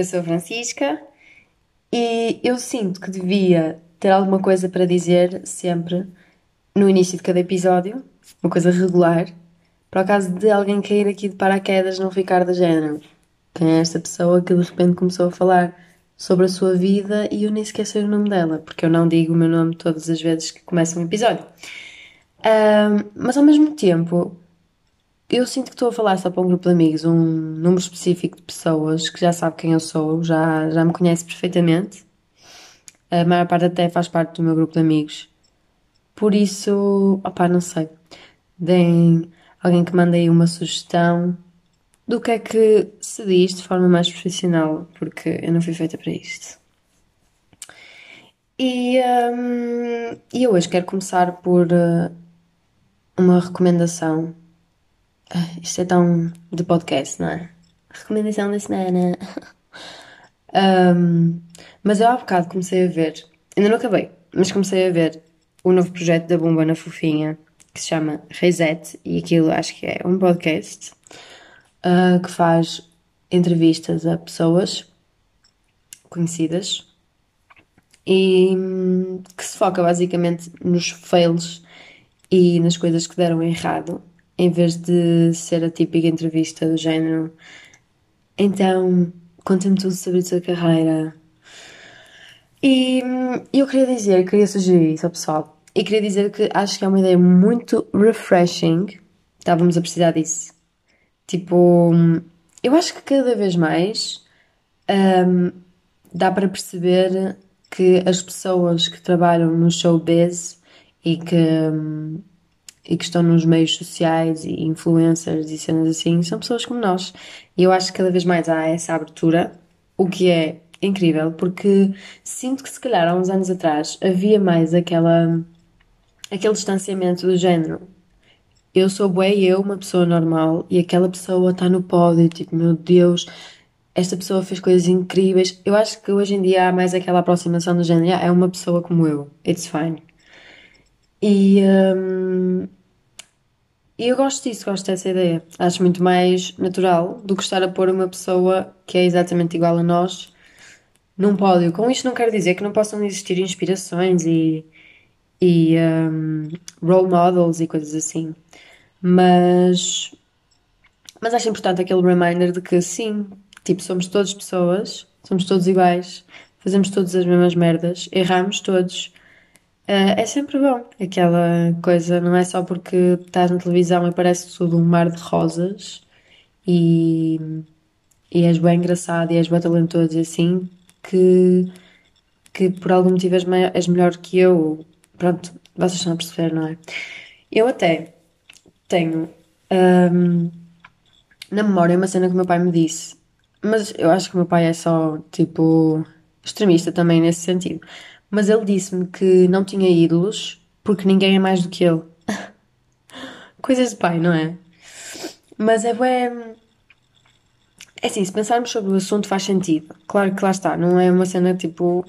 eu sou a Francisca e eu sinto que devia ter alguma coisa para dizer sempre no início de cada episódio, uma coisa regular, para o caso de alguém cair aqui de paraquedas não ficar da género. Quem é esta pessoa que de repente começou a falar sobre a sua vida e eu nem sei o nome dela, porque eu não digo o meu nome todas as vezes que começa um episódio. Um, mas ao mesmo tempo, eu sinto que estou a falar só para um grupo de amigos, um número específico de pessoas que já sabe quem eu sou, já, já me conhece perfeitamente. A maior parte até faz parte do meu grupo de amigos. Por isso, opá, não sei. Deem alguém que mande aí uma sugestão do que é que se diz de forma mais profissional, porque eu não fui feita para isto. E, um, eu hoje quero começar por uh, uma recomendação. Uh, isto é tão de podcast, não é? Recomendação da semana. um, mas eu há bocado comecei a ver, ainda não acabei, mas comecei a ver o novo projeto da Bomba na Fofinha, que se chama Reset, e aquilo acho que é um podcast uh, que faz entrevistas a pessoas conhecidas e hum, que se foca basicamente nos fails e nas coisas que deram errado, em vez de ser a típica entrevista do género. Então, conta-me tudo sobre a tua carreira. E hum, eu queria dizer, queria sugerir isso ao pessoal, e queria dizer que acho que é uma ideia muito refreshing. Estávamos a precisar disso. Tipo, eu acho que cada vez mais um, dá para perceber que as pessoas que trabalham no showbiz e que, um, e que estão nos meios sociais e influencers e cenas assim são pessoas como nós. E eu acho que cada vez mais há essa abertura, o que é incrível, porque sinto que se calhar há uns anos atrás havia mais aquela aquele distanciamento do género eu sou bué eu, uma pessoa normal, e aquela pessoa está no pódio, tipo, meu Deus, esta pessoa fez coisas incríveis. Eu acho que hoje em dia há mais aquela aproximação do género, ah, é uma pessoa como eu, it's fine. E um, eu gosto disso, gosto dessa ideia. Acho muito mais natural do que estar a pôr uma pessoa que é exatamente igual a nós num pódio. Com isto não quero dizer que não possam existir inspirações e, e um, role models e coisas assim. Mas, mas acho importante aquele reminder de que sim, tipo, somos todas pessoas, somos todos iguais, fazemos todas as mesmas merdas, erramos todos. Uh, é sempre bom aquela coisa, não é só porque estás na televisão e parece tudo um mar de rosas e, e és bem engraçado e és bem talentoso e assim que, que por algum motivo és, és melhor que eu. Pronto, vocês estão a perceber, não é? Eu até tenho um, na memória uma cena que o meu pai me disse, mas eu acho que o meu pai é só tipo extremista também nesse sentido. Mas ele disse-me que não tinha ídolos porque ninguém é mais do que ele. Coisas de pai, não é? Mas é bem. É assim, se pensarmos sobre o assunto faz sentido. Claro que lá está, não é uma cena tipo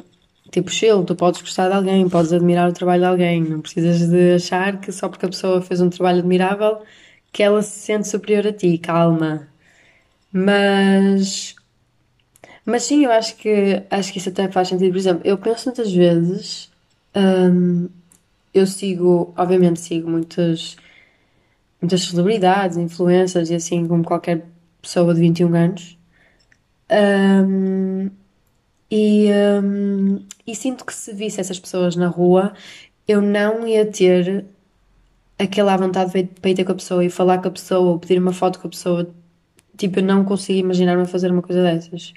tipo chill, tu podes gostar de alguém, podes admirar o trabalho de alguém, não precisas de achar que só porque a pessoa fez um trabalho admirável que ela se sente superior a ti, calma. Mas mas sim, eu acho que acho que isso até faz sentido. Por exemplo, eu penso muitas vezes, hum, eu sigo, obviamente sigo muitas muitas celebridades, influências e assim como qualquer pessoa de 21 anos. Um, e, um, e sinto que se visse essas pessoas na rua, eu não ia ter aquela vontade para ir ter com a pessoa e falar com a pessoa ou pedir uma foto com a pessoa. Tipo, eu não consigo imaginar-me fazer uma coisa dessas.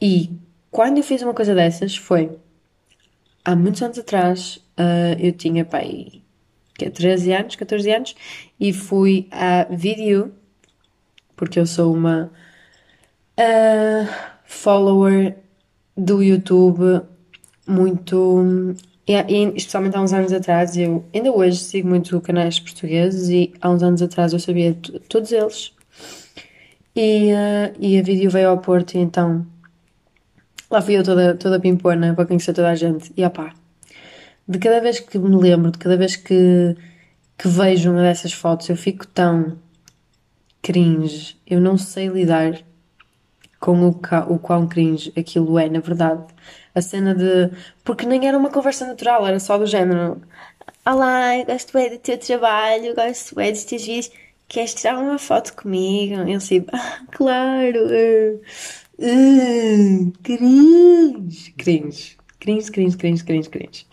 E quando eu fiz uma coisa dessas foi há muitos anos atrás, uh, eu tinha pai, que 13 anos, 14 anos, e fui a vídeo, porque eu sou uma uh, follower do YouTube muito. E, e, especialmente há uns anos atrás, eu ainda hoje sigo muito canais portugueses e há uns anos atrás eu sabia todos eles. E, uh, e a vídeo veio ao Porto e então lá fui eu toda, toda pimpona para conhecer toda a gente. E opá, de cada vez que me lembro, de cada vez que, que vejo uma dessas fotos, eu fico tão cringe, eu não sei lidar com o, ca- o quão cringe aquilo é, na verdade. A cena de. Porque nem era uma conversa natural, era só do género. Olá, gosto bem do teu trabalho, gosto bem dos teus vídeos. Queres tirar uma foto comigo? Eu assim, ah, claro. Cringe. Cringe. Cringe, cringe, cringe, cringe, cringe.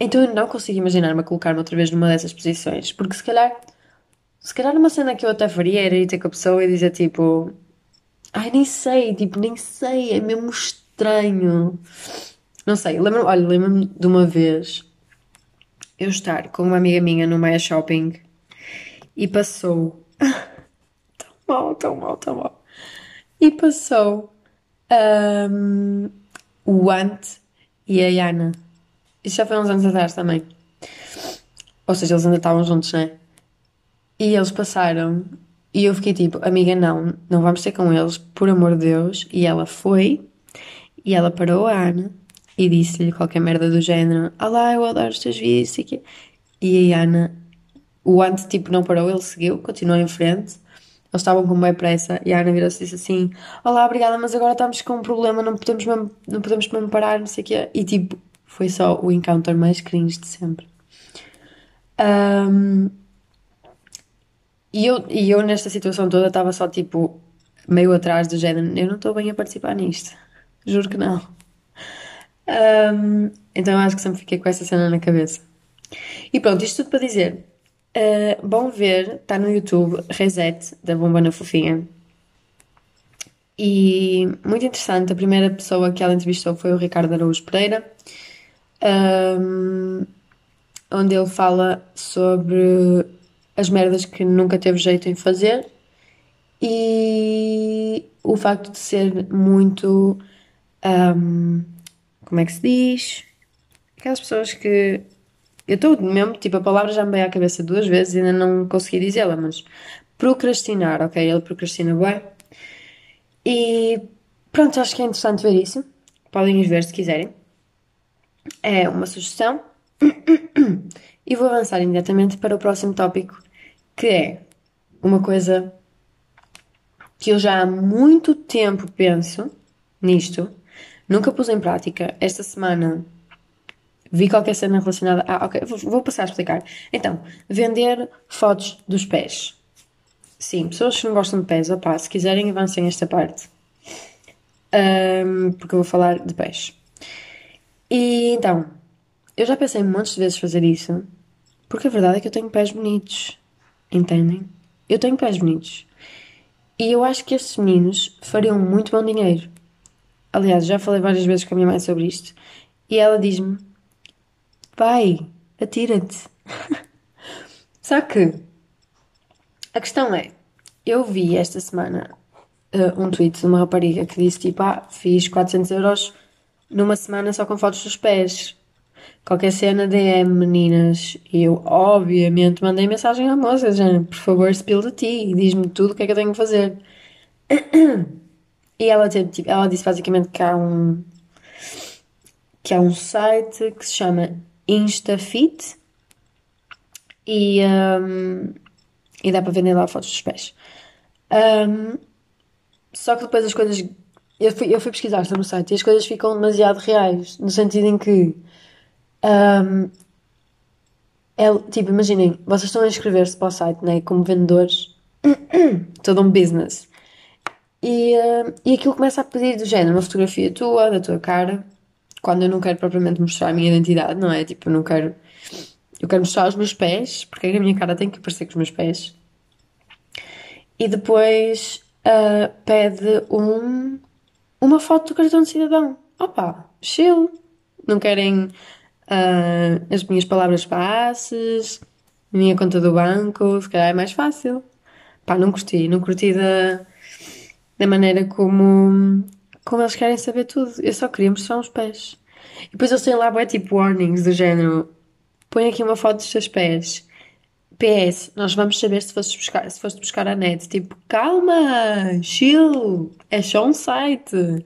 Então eu não consigo imaginar-me a colocar-me outra vez numa dessas posições, porque se calhar, se calhar uma cena que eu até faria era ir ter com a pessoa e dizer tipo, ai nem sei, tipo, nem sei, é mesmo estranho. Não sei, lembro, olha, lembro-me de uma vez eu estar com uma amiga minha no Maia Shopping e passou tão mal, tão mal, tão mal. E passou ahm, o Ant e a Yana. Isso já foi uns anos atrás também. Ou seja, eles ainda estavam juntos, né? E eles passaram e eu fiquei tipo, amiga, não, não vamos ter com eles, por amor de Deus. E ela foi e ela parou a Ana e disse-lhe qualquer merda do género: Olá, eu adoro os teus vídeos. E a Ana, o Ant tipo não parou, ele seguiu, continuou em frente. Eles estavam com bem pressa e a Ana virou-se e disse assim: Olá, obrigada, mas agora estamos com um problema, não podemos mesmo, não podemos mesmo parar, não sei o quê. E tipo, foi só o encounter mais cringe de sempre. Ahm, e eu, e eu nesta situação toda estava só tipo meio atrás do género, eu não estou bem a participar nisto. Juro que não. Ahm, então acho que sempre fiquei com essa cena na cabeça. E pronto, isto tudo para dizer. Ah, bom ver, está no YouTube, Reset, da Bomba na Fofinha. E muito interessante, a primeira pessoa que ela entrevistou foi o Ricardo Araújo Pereira, ahm, onde ele fala sobre as merdas que nunca teve jeito em fazer e o facto de ser muito, ahm, como é que se diz? Aquelas pessoas que eu estou mesmo, tipo, a palavra já me veio à cabeça duas vezes e ainda não consegui dizê-la, mas procrastinar, ok? Ele procrastina bem. E pronto, acho que é interessante ver isso. Podem ir ver se quiserem. É uma sugestão. E vou avançar imediatamente para o próximo tópico, que é uma coisa que eu já há muito tempo penso nisto, nunca pus em prática. Esta semana vi qualquer cena relacionada. Ah, ok, vou, passar a explicar. Então, vender fotos dos pés. Sim, pessoas que não gostam de pés, opá, se quiserem avancem esta parte. Ahm, porque eu vou falar de pés. E então, eu já pensei montes de vezes fazer isso, porque a verdade é que eu tenho pés bonitos. Entendem? Eu tenho pés bonitos. E eu acho que estes meninos fariam muito bom dinheiro. Aliás, já falei várias vezes com a minha mãe sobre isto. E ela diz-me: Pai, atira-te. Só que a questão é: eu vi esta semana uh, um tweet de uma rapariga que disse tipo: Ah, fiz 400 euros numa semana só com fotos dos pés. Qualquer cena DM, meninas. E eu, obviamente, mandei mensagem à moça, já, por favor, spill de ti, diz-me tudo o que é que eu tenho que fazer. E ela, teve, tipo, ela disse basicamente que há um que há um site que se chama InstaFit e, um, e dá para vender lá fotos dos pés. Um, só que depois as coisas. Eu fui, eu fui pesquisar sobre o site e as coisas ficam demasiado reais, no sentido em que. um, é, tipo, imaginem, vocês estão a inscrever-se para o site, né, como vendedores, todo um business. E, uh, e aquilo começa a pedir do género uma fotografia tua, da tua cara, quando eu não quero propriamente mostrar a minha identidade, não é? Tipo, eu não quero. Eu quero mostrar os meus pés, porque é que a minha cara tem que parecer com os meus pés. E depois uh, pede um, uma foto do cartão de cidadão. Opa, chill. Não querem uh, as minhas palavras passes, minha conta do banco, se calhar é mais fácil. Pá, não curti, não curti da, da maneira como, como eles querem saber tudo. Eu só queria mostrar os pés. E depois eles têm lá, é tipo warnings do género: põe aqui uma foto dos teus pés. PS, nós vamos saber se foste buscar, se foste buscar a net. Tipo, calma, chill, é só um site.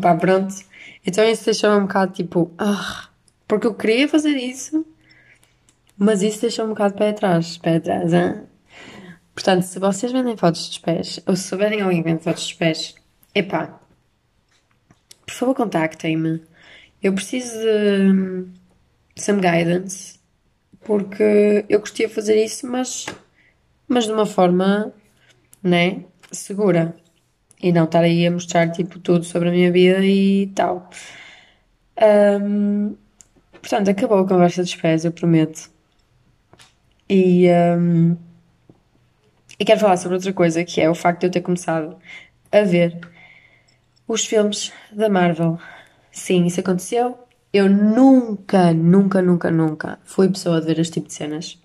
Pá, pronto. Então isso deixou-me um bocado tipo, ah, porque eu queria fazer isso, mas isso deixou-me um bocado pé atrás, pé atrás, hein? Portanto, se vocês vendem fotos dos pés, ou se souberem alguém que vende fotos dos pés, epá, por favor contactem-me. Eu preciso de some guidance, porque eu gostaria de fazer isso, mas, mas de uma forma, né, segura. E não estar aí a mostrar, tipo, tudo sobre a minha vida e tal. Um, portanto, acabou a conversa dos pés, eu prometo. E, um, e quero falar sobre outra coisa, que é o facto de eu ter começado a ver os filmes da Marvel. Sim, isso aconteceu. Eu nunca, nunca, nunca, nunca fui pessoa de ver este tipo de cenas.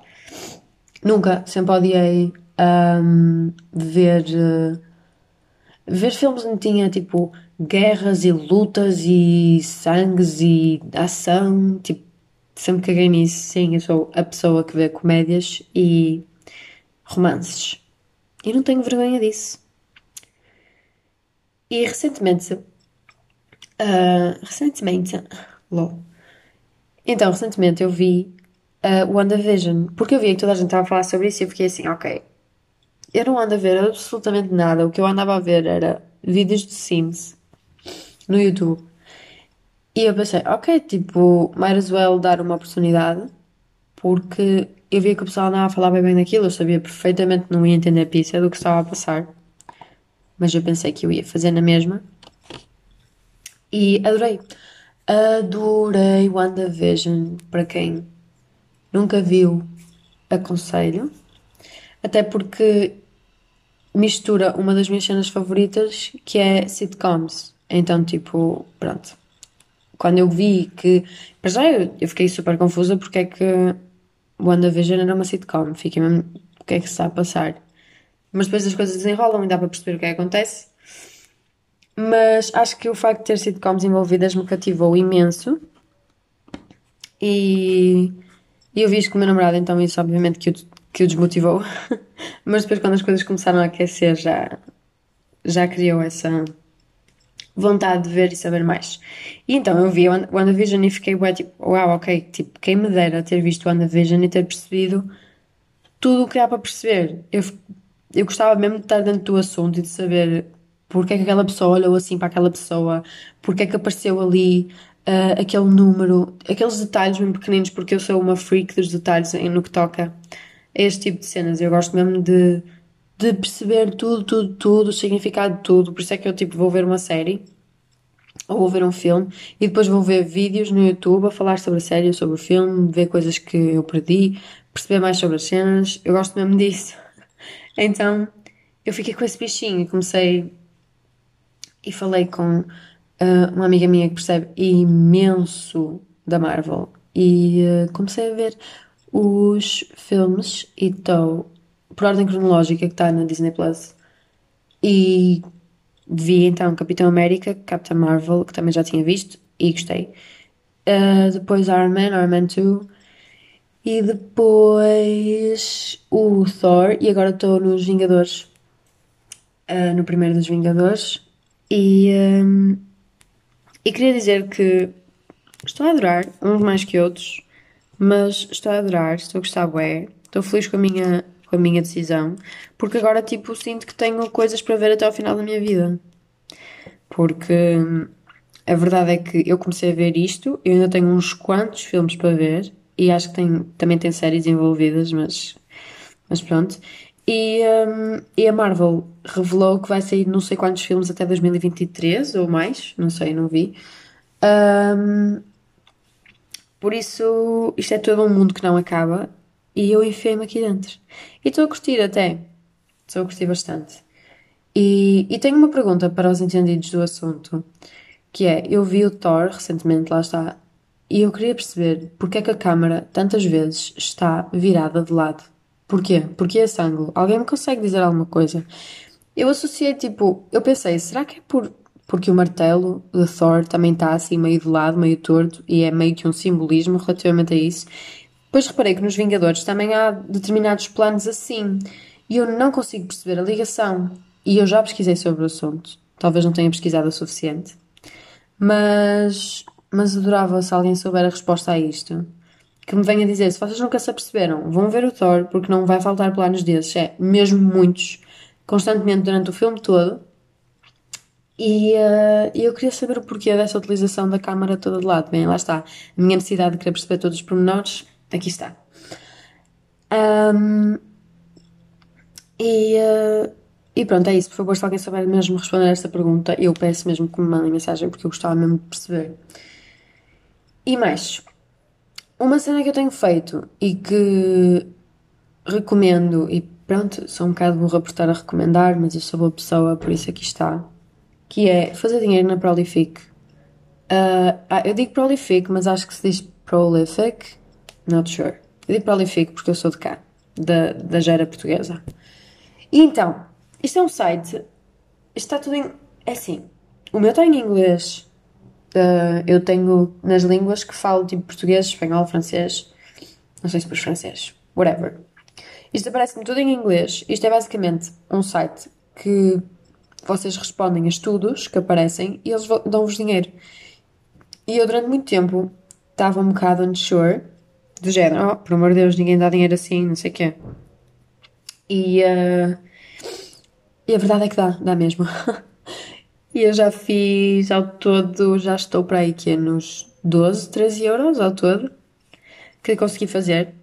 Nunca. Sempre odiei um, ver, uh, ver filmes onde tinha tipo guerras e lutas e sangues e ação. Tipo, sempre caguei nisso. Sim, eu sou a pessoa que vê comédias e romances. E não tenho vergonha disso. E recentemente, uh, recentemente, lol. Então, recentemente eu vi uh, WandaVision, porque eu vi que toda a gente estava a falar sobre isso e eu fiquei assim, ok, eu não ando a ver absolutamente nada, o que eu andava a ver era vídeos de Sims no YouTube. E eu pensei, ok, tipo, might as well dar uma oportunidade, porque eu via que o pessoal andava a falar bem bem daquilo, eu sabia perfeitamente que não ia entender a pizza do que estava a passar mas eu pensei que eu ia fazer na mesma. E adorei. Adorei WandaVision. Para quem nunca viu, aconselho. Até porque mistura uma das minhas cenas favoritas, que é sitcoms. Então, tipo, pronto. Quando eu vi que. Para já eu fiquei super confusa porque é que WandaVision era uma sitcom. Fiquei mesmo. O que é que se está a passar? Mas depois as coisas desenrolam e dá para perceber o que é que acontece. Mas acho que o facto de ter sitcoms envolvidas me cativou imenso. E, eu vi isto com o meu namorado, então isso obviamente que o, que o desmotivou. mas depois quando as coisas começaram a aquecer já, já criou essa vontade de ver e saber mais. E então eu vi WandaVision e fiquei ué, tipo, uau, ok, tipo, quem me dera ter visto WandaVision e ter percebido tudo o que há para perceber. Eu eu gostava mesmo de estar dentro do assunto e de saber porque é que aquela pessoa olhou assim para aquela pessoa, porque é que apareceu ali uh, aquele número, aqueles detalhes mesmo pequeninos, porque eu sou uma freak dos detalhes no que toca a este tipo de cenas. Eu gosto mesmo de, de perceber tudo, tudo, tudo, o significado de tudo. Por isso é que eu tipo vou ver uma série ou vou ver um filme e depois vou ver vídeos no YouTube a falar sobre a série, sobre o filme, ver coisas que eu perdi, perceber mais sobre as cenas. Eu gosto mesmo disso. Então eu fiquei com esse bichinho e comecei e falei com uh, uma amiga minha que percebe imenso da Marvel e uh, comecei a ver os filmes e estou por ordem cronológica que está na Disney Plus e vi então Capitão América, Captain Marvel, que também já tinha visto e gostei. Uh, depois Iron Man, Iron Man 2, e depois o Thor, e agora estou nos Vingadores, uh, no primeiro dos Vingadores. E, um, e queria dizer que estou a adorar, uns mais que outros, mas estou a adorar, estou a gostar bem, estou feliz com a minha, com a minha decisão, porque agora tipo sinto que tenho coisas para ver até ao final da minha vida. Porque hum, a verdade é que eu comecei a ver isto, eu ainda tenho uns quantos filmes para ver, e acho que tem, também tem séries envolvidas, mas, mas pronto. E, um, e a Marvel revelou que vai sair não sei quantos filmes até 2023 ou mais, não sei, não vi. Um, por isso, isto é todo um mundo que não acaba e eu enfiei-me aqui dentro. E estou a curtir até. Estou a curtir bastante. E, e tenho uma pergunta para os entendidos do assunto, que é, eu vi o Thor recentemente, lá está, e eu queria perceber porque é que a câmara tantas vezes está virada de lado. Porquê? Porquê esse ângulo? Alguém me consegue dizer alguma coisa? Eu associei, tipo, eu pensei, será que é por, porque o martelo de Thor também está assim meio de lado, meio torto, e é meio que um simbolismo relativamente a isso? Depois reparei que nos Vingadores também há determinados planos assim, e eu não consigo perceber a ligação. E eu já pesquisei sobre o assunto, talvez não tenha pesquisado o suficiente, mas mas adorava se alguém souber a resposta a isto. que me venha dizer, se vocês nunca se aperceberam, vão ver o Thor, porque não vai faltar planos desses, é mesmo muitos, constantemente durante o filme todo. E uh, eu queria saber o porquê dessa utilização da câmara toda de lado. Bem, lá está. A minha necessidade de querer perceber todos os pormenores, aqui está. Um, e, uh, e pronto, é isso. Por favor, se alguém souber mesmo responder esta pergunta, eu peço mesmo que me mandem mensagem, porque eu gostava mesmo de perceber. E mais, uma cena que eu tenho feito e que recomendo, e pronto, sou um bocado burra por estar a recomendar, mas eu sou boa pessoa, por isso aqui está, que é fazer dinheiro na Prolific. Uh, ah, eu digo Prolific, mas acho que se diz Prolific, not sure. Eu digo Prolific porque eu sou de cá, da, da gera portuguesa. E então, isto é um site, está tudo em. É assim, o meu está em inglês, Uh, eu tenho nas línguas que falo tipo português, espanhol, francês, não sei se por francês, whatever. Isto aparece-me tudo em inglês. Isto é basicamente um site que vocês respondem a estudos que aparecem e eles dão-vos dinheiro. E eu durante muito tempo estava um bocado unsure, do género, oh, por amor de Deus, ninguém dá dinheiro assim, não sei o quê. E, uh, e a verdade é que dá, dá mesmo. E eu já fiz ao todo, já estou para aí que é nos 12, 13 euros ao todo que consegui fazer.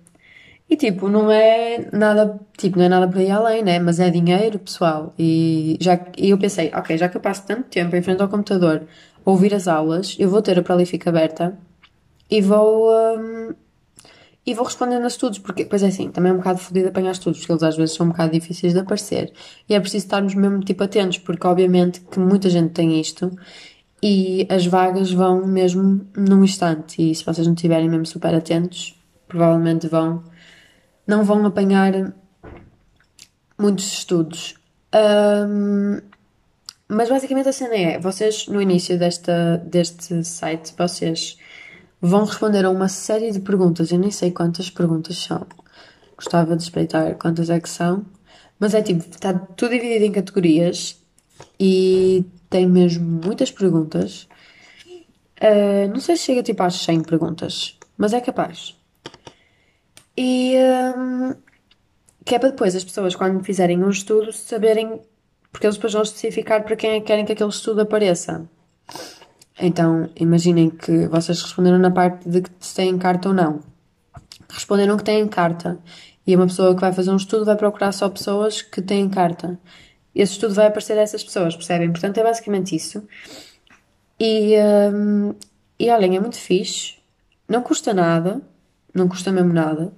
E tipo, não é nada, tipo, não é nada para ir além, né? Mas é dinheiro, pessoal. E, já, e eu pensei, ok, já que eu passo tanto tempo em frente ao computador a ouvir as aulas, eu vou ter a Prolific aberta e vou, um, e vou respondendo a estudos, porque, pois é assim, também é um bocado fodido apanhar estudos, porque eles às vezes são um bocado difíceis de aparecer. E é preciso estarmos mesmo, tipo, atentos, porque obviamente que muita gente tem isto e as vagas vão mesmo num instante. E se vocês não estiverem mesmo super atentos, provavelmente vão, não vão apanhar muitos estudos. Um, mas basicamente a cena é, vocês no início desta, deste site, vocês vão responder a uma série de perguntas. Eu nem sei quantas perguntas são. Gostava de espreitar quantas é que são. Mas é tipo, está tudo dividido em categorias e tem mesmo muitas perguntas. Uh, não sei se chega tipo às 100 perguntas, mas é capaz. E um, que é para depois as pessoas, quando fizerem um estudo, saberem, porque eles depois vão especificar para quem é que querem que aquele estudo apareça. Então, imaginem que vocês responderam na parte de que se têm carta ou não. Responderam que têm carta. E uma pessoa que vai fazer um estudo vai procurar só pessoas que têm carta. Esse estudo vai aparecer a essas pessoas, percebem? Portanto, é basicamente isso. E, um, e olhem, é muito fixe. Não custa nada. Não custa mesmo nada.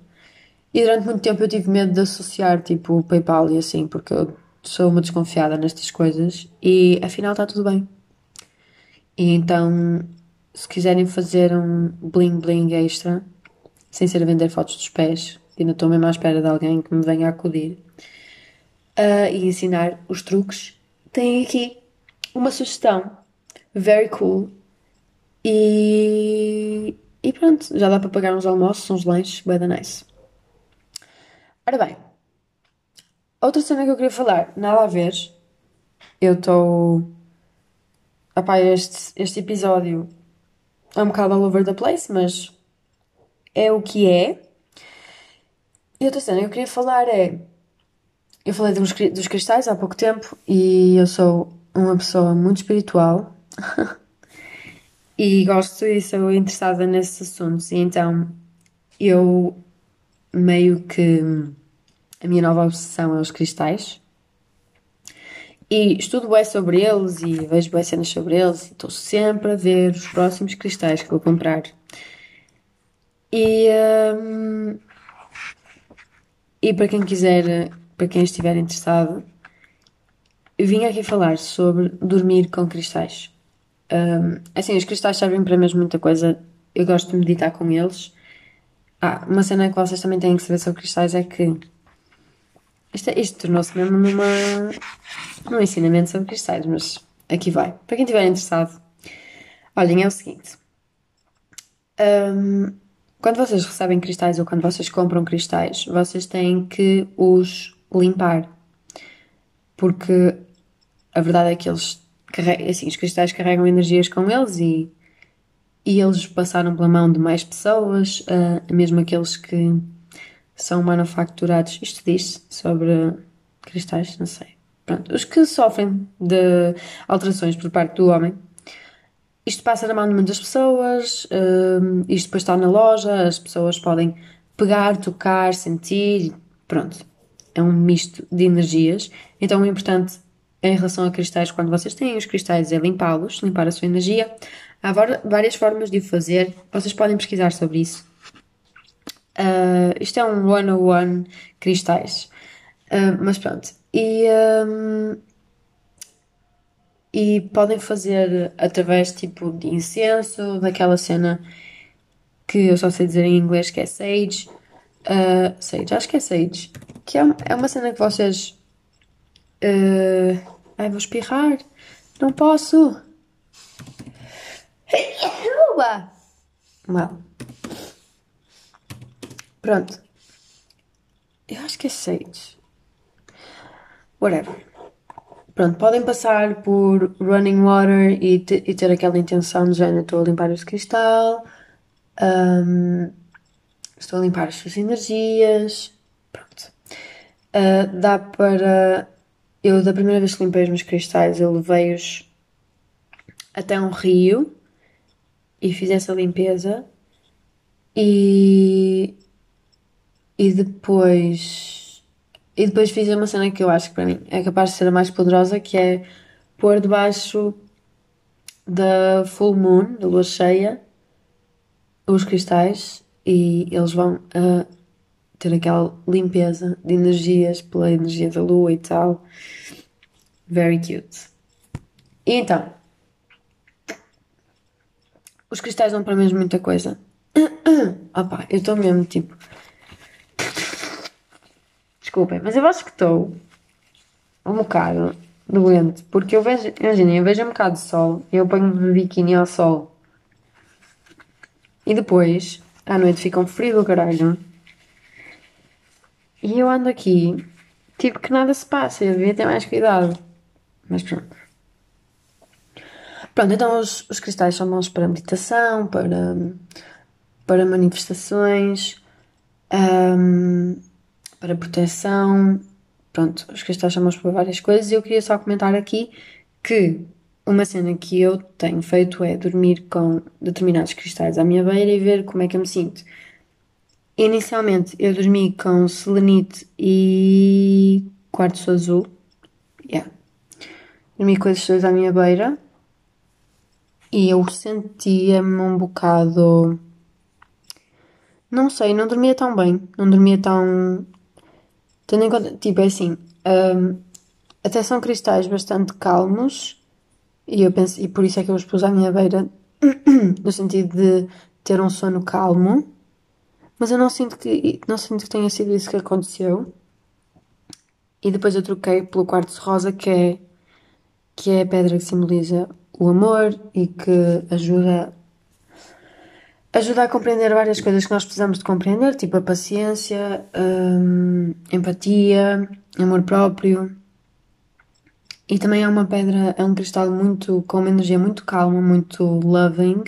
E durante muito tempo eu tive medo de associar, tipo, o PayPal e assim, porque eu sou uma desconfiada nestas coisas. E afinal está tudo bem. E então, se quiserem fazer um bling bling extra, sem ser vender fotos dos pés, ainda estou mesmo à espera de alguém que me venha acudir uh, e ensinar os truques, tem aqui uma sugestão very cool e, e pronto, já dá para pagar uns almoços, uns lanches, bem nice. Ora bem, outra cena que eu queria falar, nada a ver, eu estou Epá, este, este episódio é um bocado all over the place, mas é o que é. E outra cena que eu queria falar é. Eu falei dos, dos cristais há pouco tempo e eu sou uma pessoa muito espiritual e gosto e sou interessada nesses assuntos. E então eu meio que. A minha nova obsessão é os cristais. E estudo bem sobre eles e vejo bem cenas sobre eles estou sempre a ver os próximos cristais que vou comprar. E, um, e para quem quiser, para quem estiver interessado, vim aqui falar sobre dormir com cristais. Um, assim, os cristais servem para mesmo muita coisa. Eu gosto de meditar com eles. Ah, uma cena que vocês também têm que saber sobre cristais é que isto, é, isto tornou-se mesmo numa, num ensinamento sobre cristais, mas aqui vai. Para quem estiver interessado, olhem, é o seguinte. Um, quando vocês recebem cristais ou quando vocês compram cristais, vocês têm que os limpar. Porque a verdade é que eles carregam, assim, os cristais carregam energias com eles e e eles passaram pela mão de mais pessoas, uh, mesmo aqueles que são manufaturados. Isto diz sobre cristais, não sei. Pronto, os que sofrem de alterações por parte do homem. Isto passa na mão de muitas pessoas, uh, isto depois está na loja, as pessoas podem pegar, tocar, sentir, pronto. É um misto de energias. Então o importante em relação a cristais, quando vocês têm os cristais, é limpá-los, limpar a sua energia. Há várias formas de o fazer, vocês podem pesquisar sobre isso. Uh, isto é um one-on-one cristais. Uh, mas pronto. E, um, e podem fazer através tipo de incenso, daquela cena que eu só sei dizer em inglês que é sage. Uh, sage, acho que é sage. Que é, é uma cena que vocês. Uh, ai, vou espirrar. Não posso. Uba! Well. Pronto. Eu acho que é Sage. Whatever. Pronto, podem passar por running water e, e ter aquela intenção de género, estou a limpar este cristal, um, estou a limpar as suas energias. Pronto. Uh, dá para. Eu, da primeira vez que limpei os meus cristais, eu levei-os até um rio e fiz essa limpeza e, e depois e depois fiz uma cena que eu acho que para mim é capaz de ser a mais poderosa que é pôr debaixo da full moon, da lua cheia, os cristais e eles vão uh, ter aquela limpeza de energias pela energia da lua e tal. Very cute. E então, os cristais dão para mesmo muita coisa. Opá, eu estou mesmo tipo. Desculpem, mas eu acho que estou um bocado doente, porque eu vejo, imaginem, eu vejo um bocado de sol e eu ponho-me biquíni ao sol. E depois à noite fica um frio do caralho. E eu ando aqui tipo que nada se passa, eu devia ter mais cuidado, mas pronto. Pronto, então os, os cristais são bons para meditação, para, para manifestações, um, para proteção. Pronto, os cristais bons para várias coisas e eu queria só comentar aqui que uma cena que eu tenho feito é dormir com determinados cristais à minha beira e ver como é que eu me sinto. Inicialmente eu dormi com selenite e quartzo azul. Yeah. Dormi com esses dois à minha beira e eu sentia-me um bocado. Não sei, não dormia tão bem, não dormia tão. Tendo em conta, tipo, é assim, um, até são cristais bastante calmos e eu penso, e por isso é que eu os pus à minha beira, no sentido de ter um sono calmo, mas eu não sinto que, não sinto que tenha sido isso que aconteceu. E depois eu troquei pelo quartzo rosa, que é, que é a pedra que simboliza o amor e que ajuda ajuda a compreender várias coisas que nós precisamos de compreender, tipo a paciência, hum, empatia, amor próprio. E também é uma pedra, é um cristal muito com uma energia muito calma, muito loving.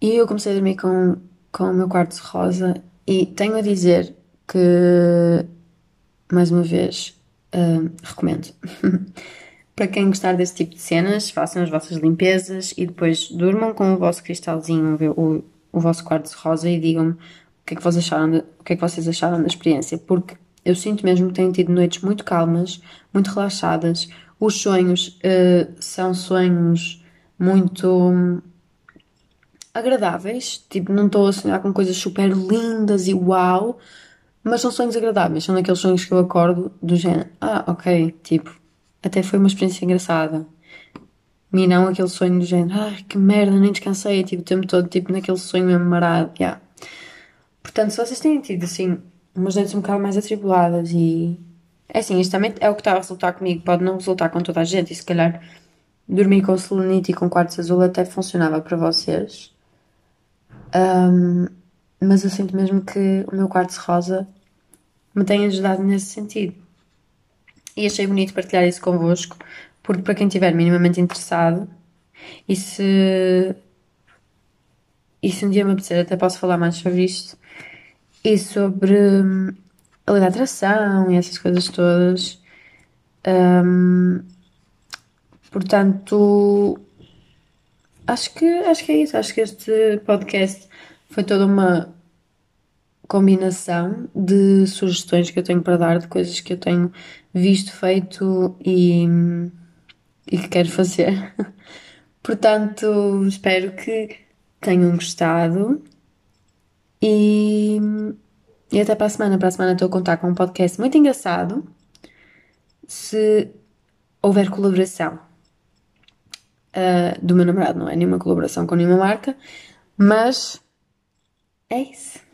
E eu comecei a dormir com, com o meu quartzo rosa e tenho a dizer que mais uma vez hum, recomendo. Para quem gostar desse tipo de cenas, façam as vossas limpezas e depois durmam com o vosso cristalzinho, o, o vosso quartzo rosa e digam-me o que é que vocês acharam de, o que é que vocês acharam da experiência, porque eu sinto mesmo que tenho tido noites muito calmas, muito relaxadas. Os sonhos uh, são sonhos muito hum, agradáveis, tipo, não estou a sonhar com coisas super lindas e uau, mas são sonhos agradáveis, são daqueles sonhos que eu acordo do género, ah, ok, tipo, até foi uma experiência engraçada. E não aquele sonho do género, ai que merda, nem descansei, tipo, o tempo todo, tipo, naquele sonho mesmo marado, yeah. Portanto, se vocês têm tido, assim, umas noites um bocado mais atribuladas e... É assim, isto também é o que está a resultar comigo, pode não resultar com toda a gente, e se calhar dormir com selenite e com quartzo azul até funcionava para vocês. Um, mas eu sinto mesmo que o meu quartzo rosa me tem ajudado nesse sentido e achei bonito partilhar isso convosco, porque para quem estiver minimamente interessado e se, e se um dia me apetecer, até posso falar mais sobre isto e sobre hum, a lei da atração e essas coisas todas. Um, portanto, acho que, acho que é isso. Acho que este podcast foi toda uma combinação de sugestões que eu tenho para dar, de coisas que eu tenho visto, feito e, e que quero fazer. Portanto, espero que tenham gostado e, e até para a semana. Para a semana estou a contar com um podcast muito engraçado. Se houver colaboração uh, do meu namorado, não é nenhuma colaboração com nenhuma marca, mas é isso.